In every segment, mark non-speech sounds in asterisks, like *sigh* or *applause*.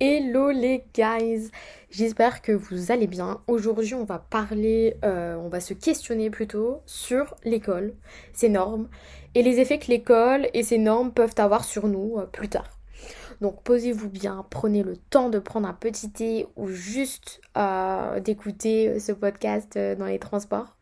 Hello les guys, j'espère que vous allez bien. Aujourd'hui on va parler, euh, on va se questionner plutôt sur l'école, ses normes et les effets que l'école et ses normes peuvent avoir sur nous euh, plus tard. Donc posez-vous bien, prenez le temps de prendre un petit thé ou juste euh, d'écouter ce podcast dans les transports.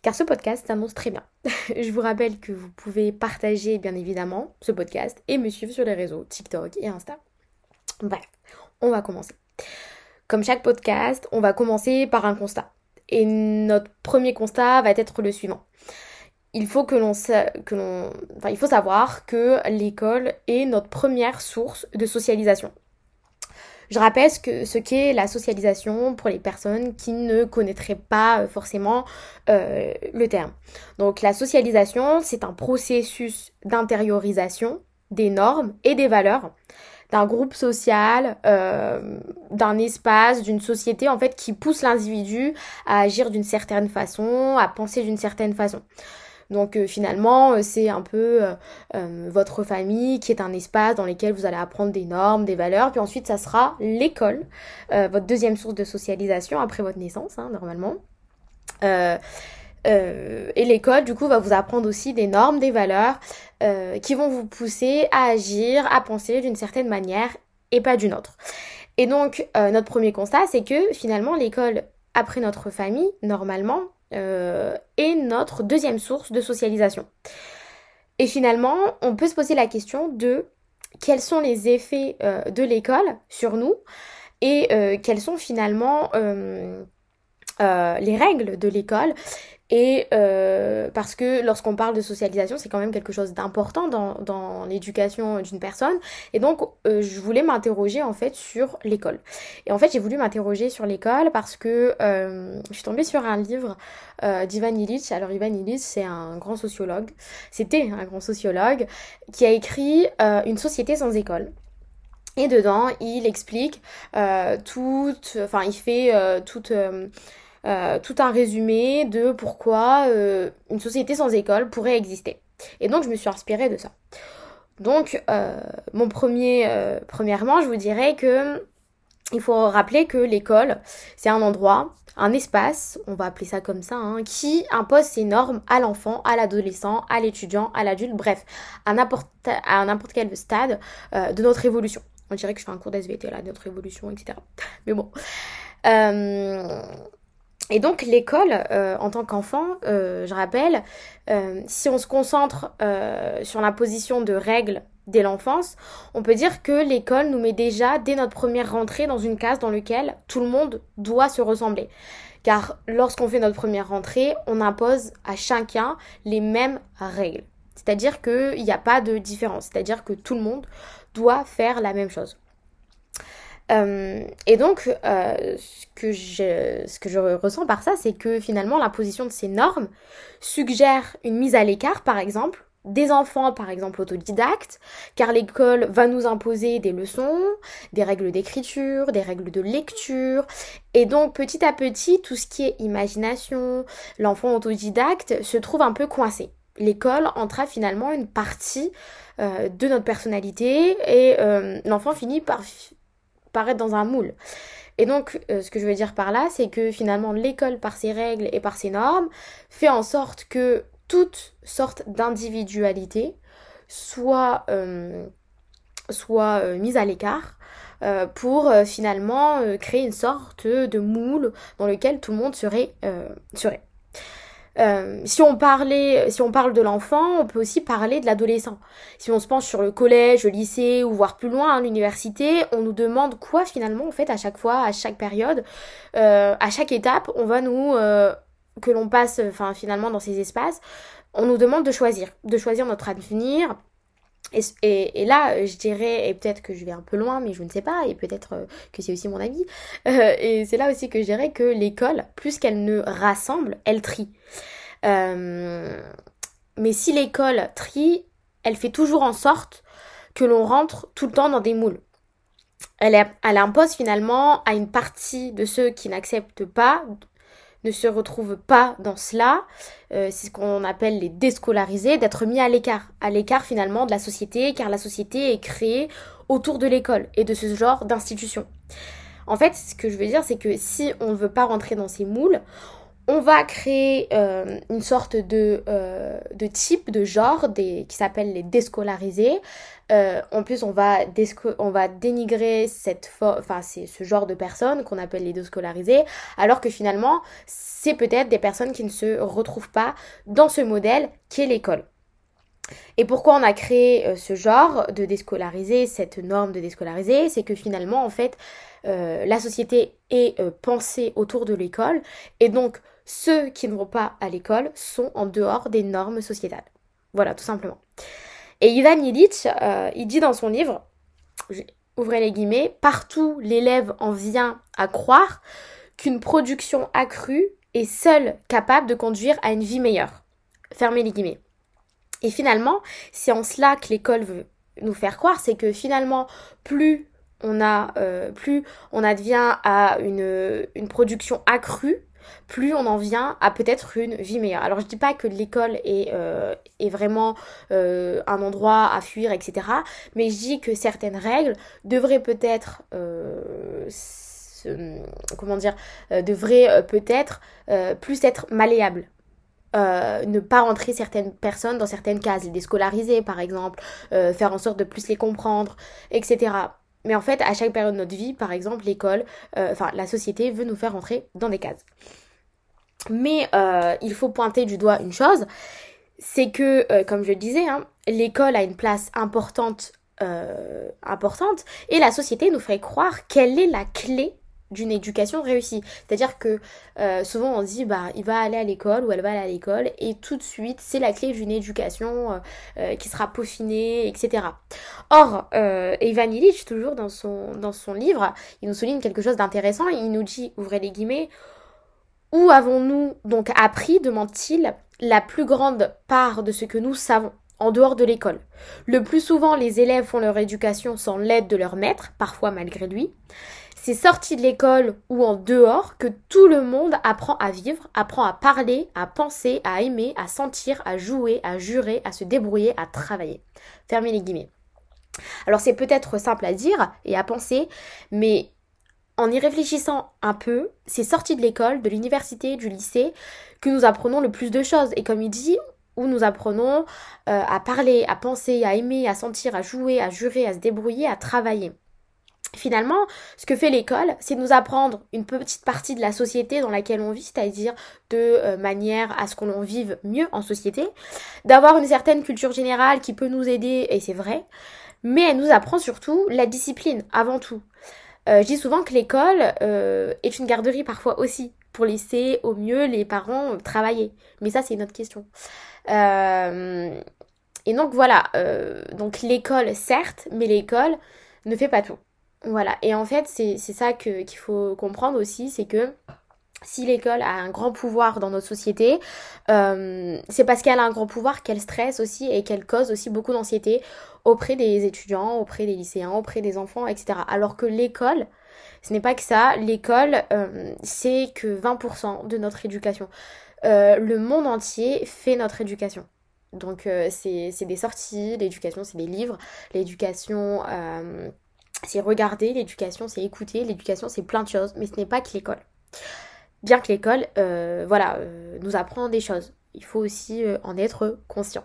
Car ce podcast s'annonce très bien. *laughs* Je vous rappelle que vous pouvez partager bien évidemment ce podcast et me suivre sur les réseaux TikTok et Insta. Bref, on va commencer. Comme chaque podcast, on va commencer par un constat. Et notre premier constat va être le suivant. Il faut que enfin, il faut savoir que l'école est notre première source de socialisation. Je rappelle ce qu'est la socialisation pour les personnes qui ne connaîtraient pas euh, forcément euh, le terme. Donc la socialisation, c'est un processus d'intériorisation des normes et des valeurs d'un groupe social, euh, d'un espace, d'une société en fait qui pousse l'individu à agir d'une certaine façon, à penser d'une certaine façon. Donc euh, finalement, euh, c'est un peu votre famille qui est un espace dans lequel vous allez apprendre des normes, des valeurs, puis ensuite ça sera l'école, votre deuxième source de socialisation après votre naissance, hein, normalement. Euh, et l'école, du coup, va vous apprendre aussi des normes, des valeurs euh, qui vont vous pousser à agir, à penser d'une certaine manière et pas d'une autre. Et donc, euh, notre premier constat, c'est que finalement, l'école, après notre famille, normalement, est notre deuxième source de socialisation. Et finalement, on peut se poser la question de quels sont les effets de l'école sur nous et quelles sont finalement les règles de l'école et euh, parce que lorsqu'on parle de socialisation, c'est quand même quelque chose d'important dans, dans l'éducation d'une personne. Et donc, euh, je voulais m'interroger en fait sur l'école. Et en fait, j'ai voulu m'interroger sur l'école parce que euh, je suis tombée sur un livre euh, d'Ivan Illich. Alors, Ivan Illich, c'est un grand sociologue. C'était un grand sociologue qui a écrit euh, Une société sans école. Et dedans, il explique euh, tout, enfin, il fait toute euh, tout un résumé de pourquoi euh, une société sans école pourrait exister. Et donc je me suis inspirée de ça. Donc euh, mon premier, premièrement, je vous dirais que il faut rappeler que l'école, c'est un endroit, un espace, on va appeler ça comme ça, hein, qui impose ses normes à l'enfant, à l'adolescent, à l'étudiant, à l'adulte, bref, à n'importe, quel stade de notre évolution. On dirait que je fais un cours d'SVT là, de notre évolution, etc. Mais bon. Et donc l'école, euh, en tant qu'enfant, euh, je rappelle, euh, si on se concentre sur la position de règle dès l'enfance, on peut dire que l'école nous met déjà, dès notre première rentrée, dans une case dans laquelle tout le monde doit se ressembler. Car lorsqu'on fait notre première rentrée, on impose à chacun les mêmes règles. C'est-à-dire qu'il n'y a pas de différence. C'est-à-dire que tout le monde doit faire la même chose. Euh, et donc, euh, ce, que je, ressens par ça, c'est que finalement, l'imposition de ces normes suggère une mise à l'écart, par exemple, des enfants, par exemple, autodidactes, car l'école va nous imposer des leçons, des règles d'écriture, des règles de lecture, et donc petit à petit, tout ce qui est imagination, l'enfant autodidacte se trouve un peu coincé. L'école entra finalement une partie euh, de notre personnalité et l'enfant finit par paraître dans un moule. Et donc, euh, ce que je veux dire par là, c'est que finalement, l'école, par ses règles et par ses normes, fait en sorte que toute sorte d'individualité soit, euh, soit euh, mise à l'écart pour finalement créer une sorte de moule dans lequel tout le monde serait. serait. Euh, si on parlait, si on parle de l'enfant, on peut aussi parler de l'adolescent. Si on se penche sur le collège, le lycée ou voire plus loin hein, l'université, on nous demande quoi finalement en fait à chaque fois, à chaque période, euh, à chaque étape, on va nous euh, que l'on passe, enfin finalement dans ces espaces, on nous demande de choisir, de choisir notre avenir, et, là, je dirais, et peut-être que je vais un peu loin, mais je ne sais pas, et peut-être euh, que c'est aussi mon avis, *laughs* euh, et c'est là aussi que je dirais que l'école, plus qu'elle ne rassemble, elle trie. Euh, mais si l'école trie, elle fait toujours en sorte que l'on rentre tout le temps dans des moules. Elle impose finalement à une partie de ceux qui n'acceptent pas ne se retrouvent pas dans cela, euh, c'est ce qu'on appelle les déscolarisés, d'être mis à l'écart, à l'écart finalement de la société, car la société est créée autour de l'école et de ce genre d'institution. En fait, ce que je veux dire, c'est que si on ne veut pas rentrer dans ces moules, on va créer euh, une sorte de, euh, de, type, de genre qui s'appelle les déscolarisés. Euh, en plus, on va, dénigrer cette enfin, ce genre de personnes qu'on appelle les déscolarisés, alors que finalement, c'est peut-être des personnes qui ne se retrouvent pas dans ce modèle qui est l'école. Et pourquoi on a créé ce genre de déscolarisé, cette norme de déscolarisé C'est que finalement, en fait, la société est pensée autour de l'école et donc ceux qui ne vont pas à l'école sont en dehors des normes sociétales. Voilà, tout simplement. Et Ivan Illich, euh, il dit dans son livre, ouvrez les guillemets, partout l'élève en vient à croire qu'une production accrue est seule capable de conduire à une vie meilleure. Fermez les guillemets. Et finalement, c'est en cela que l'école veut nous faire croire, c'est que finalement, plus on a, euh, plus on advient à une, une production accrue, plus on en vient à peut-être une vie meilleure. Alors je dis pas que l'école est, euh, est vraiment euh, un endroit à fuir, etc. Mais je dis que certaines règles devraient peut-être euh, comment dire devraient peut-être plus être malléables. ne pas rentrer certaines personnes dans certaines cases, les déscolariser par exemple, faire en sorte de plus les comprendre, etc. Mais en fait, à chaque période de notre vie, par exemple, l'école, enfin la société veut nous faire rentrer dans des cases. Mais euh, il faut pointer du doigt une chose, c'est que, euh, comme je le disais, hein, l'école a une place importante, euh, importante, et la société nous fait croire quelle est la clé d'une éducation réussie. C'est-à-dire que souvent on dit bah il va aller à l'école ou elle va aller à l'école et tout de suite c'est la clé d'une éducation qui sera peaufinée, etc. Or, Ivan Illich, toujours dans son, dans son livre, il nous souligne quelque chose d'intéressant, il nous dit, ouvrez les guillemets, où avons-nous donc appris, demande-t-il, la plus grande part de ce que nous savons en dehors de l'école? Le plus souvent, les élèves font leur éducation sans l'aide de leur maître, parfois malgré lui. C'est sorti de l'école ou en dehors que tout le monde apprend à vivre, apprend à parler, à penser, à aimer, à sentir, à jouer, à jurer, à se débrouiller, à travailler. Fermez les guillemets. Alors c'est peut-être simple à dire et à penser, mais en y réfléchissant un peu, c'est sorti de l'école, de l'université, du lycée, que nous apprenons le plus de choses. Et comme il dit, où nous apprenons euh, à parler, à penser, à aimer, à sentir, à jouer, à jurer, à se débrouiller, à travailler. Finalement, ce que fait l'école, c'est nous apprendre une petite partie de la société dans laquelle on vit, c'est-à-dire de euh, manière à ce qu'on vive mieux en société, d'avoir une certaine culture générale qui peut nous aider, et c'est vrai, mais elle nous apprend surtout la discipline avant tout. Euh, je dis souvent que l'école euh, est une garderie parfois aussi, pour laisser au mieux les parents travailler. Mais ça, c'est une autre question. Et donc voilà, donc l'école, certes, mais l'école ne fait pas tout. Voilà, et en fait, c'est ça qu'il faut comprendre aussi, c'est que si l'école a un grand pouvoir dans notre société, euh, c'est parce qu'elle a un grand pouvoir qu'elle stresse aussi et qu'elle cause aussi beaucoup d'anxiété auprès des étudiants, auprès des lycéens, auprès des enfants, etc. Alors que l'école, ce n'est pas que ça. L'école, euh, c'est que 20% de notre éducation. Euh, le monde entier fait notre éducation. Donc c'est des sorties, l'éducation c'est des livres, l'éducation c'est regarder, l'éducation c'est écouter, l'éducation c'est plein de choses, mais ce n'est pas que l'école bien que l'école, euh, voilà, euh, nous apprend des choses. Il faut aussi euh, en être conscient.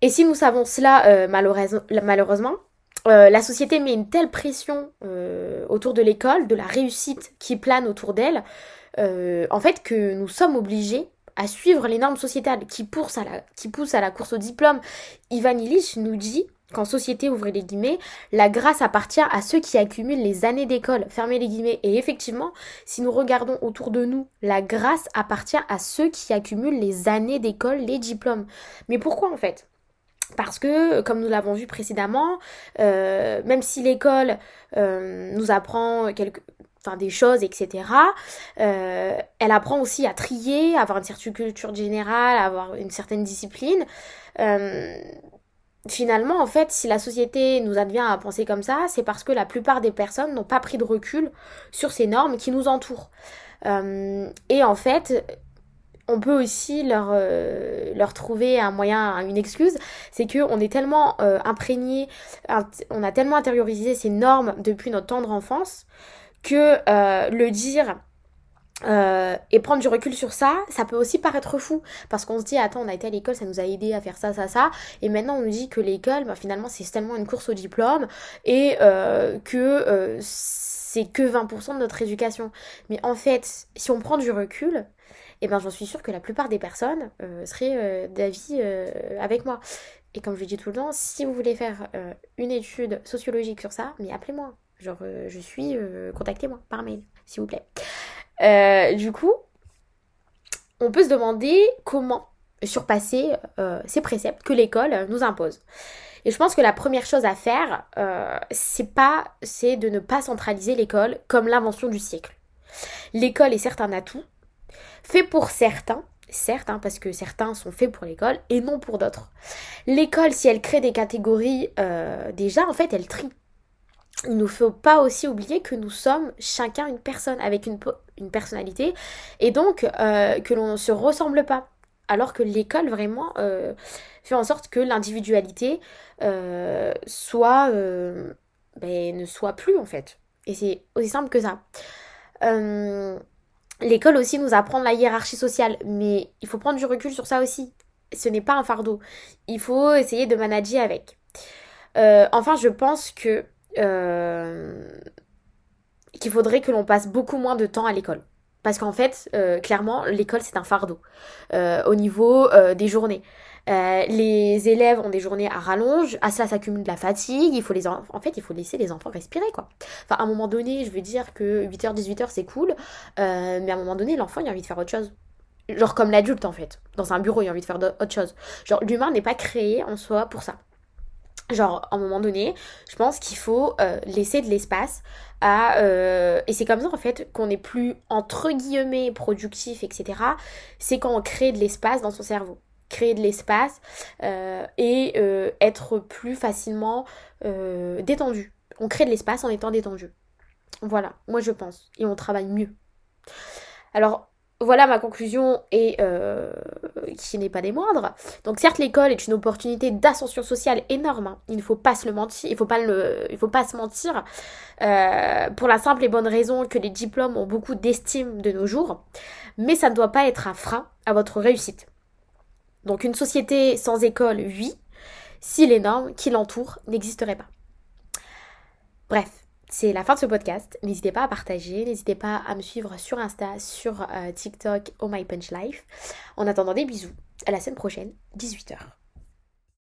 Et si nous savons cela, malheureusement, la société met une telle pression autour de l'école, de la réussite qui plane autour d'elle, en fait que nous sommes obligés à suivre les normes sociétales qui poussent à la, qui poussent à la course au diplôme? Ivan Illich nous dit qu'en société, ouvrez les guillemets, la grâce appartient à ceux qui accumulent les années d'école, fermez les guillemets. Et effectivement, si nous regardons autour de nous, la grâce appartient à ceux qui accumulent les années d'école, les diplômes. Mais pourquoi en fait? Parce que, comme nous l'avons vu précédemment, euh, même si l'école euh, nous apprend quelque, enfin des choses, etc. Euh, elle apprend aussi à trier, à avoir une certaine culture générale, à avoir une certaine discipline finalement, en fait, si la société nous advient à penser comme ça, c'est parce que la plupart des personnes n'ont pas pris de recul sur ces normes qui nous entourent. Euh, et en fait, on peut aussi leur, euh, leur trouver un moyen, une excuse, c'est qu'on est tellement euh, imprégné, on a tellement intériorisé ces normes depuis notre tendre enfance que le dire euh, et prendre du recul sur ça, ça peut aussi paraître fou. Parce qu'on se dit, attends, on a été à l'école, ça nous a aidé à faire ça, ça, ça. Et maintenant, on nous dit que l'école, bah, finalement, c'est tellement une course au diplôme et euh, que euh, c'est que 20% de notre éducation. Mais en fait, si on prend du recul, eh ben, j'en suis sûre que la plupart des personnes seraient d'avis avec moi. Et comme je dis tout le temps, si vous voulez faire une étude sociologique sur ça, mais appelez-moi. Genre, je suis, contactez-moi par mail, s'il vous plaît. Euh, du coup, on peut se demander comment surpasser euh, ces préceptes que l'école nous impose. Et je pense que la première chose à faire, euh, c'est de ne pas centraliser l'école comme l'invention du siècle. L'école est certes un atout, fait pour certains, certes, hein, parce que certains sont faits pour l'école et non pour d'autres. L'école, si elle crée des catégories, déjà, en fait, elle trie il ne faut pas aussi oublier que nous sommes chacun une personne avec une, une personnalité et donc euh, que l'on ne se ressemble pas. Alors que l'école vraiment euh, fait en sorte que l'individualité euh, soit ben, ne soit plus en fait. Et c'est aussi simple que ça. l'école aussi nous apprend la hiérarchie sociale, mais il faut prendre du recul sur ça aussi. Ce n'est pas un fardeau. Il faut essayer de manager avec. enfin, je pense que qu'il faudrait que l'on passe beaucoup moins de temps à l'école. Parce qu'en fait, euh, clairement, l'école, c'est un fardeau euh, au niveau des journées. les élèves ont des journées à rallonge, à ça s'accumule de la fatigue, il faut les en... fait, il faut laisser les enfants respirer quoi. Enfin, à un moment donné, je veux dire que 8h 18h c'est cool, mais à un moment donné, l'enfant il a envie de faire autre chose. Genre comme l'adulte en fait, dans un bureau, il a envie de faire autre chose. Genre l'humain n'est pas créé en soi pour ça. Genre, à un moment donné, je pense qu'il faut euh, laisser de l'espace à... Euh, et c'est comme ça, en fait, qu'on est plus, entre guillemets, productif, etc. C'est quand on crée de l'espace dans son cerveau. Créer de l'espace euh, et être plus facilement détendu. On crée de l'espace en étant détendu. Voilà, moi je pense. Et on travaille mieux. Alors, voilà ma conclusion et euh, qui n'est pas des moindres. Donc certes l'école est une opportunité d'ascension sociale énorme. Hein. Il ne faut pas se mentir, il faut pas faut pas se mentir euh, pour la simple et bonne raison que les diplômes ont beaucoup d'estime de nos jours. Mais ça ne doit pas être un frein à votre réussite. Donc une société sans école, oui, si les normes qui l'entourent n'existeraient pas. Bref, c'est la fin de ce podcast. N'hésitez pas à partager, n'hésitez pas à me suivre sur Insta, sur euh, TikTok, Oh My Punch Life. En attendant des bisous, à la semaine prochaine, 18h.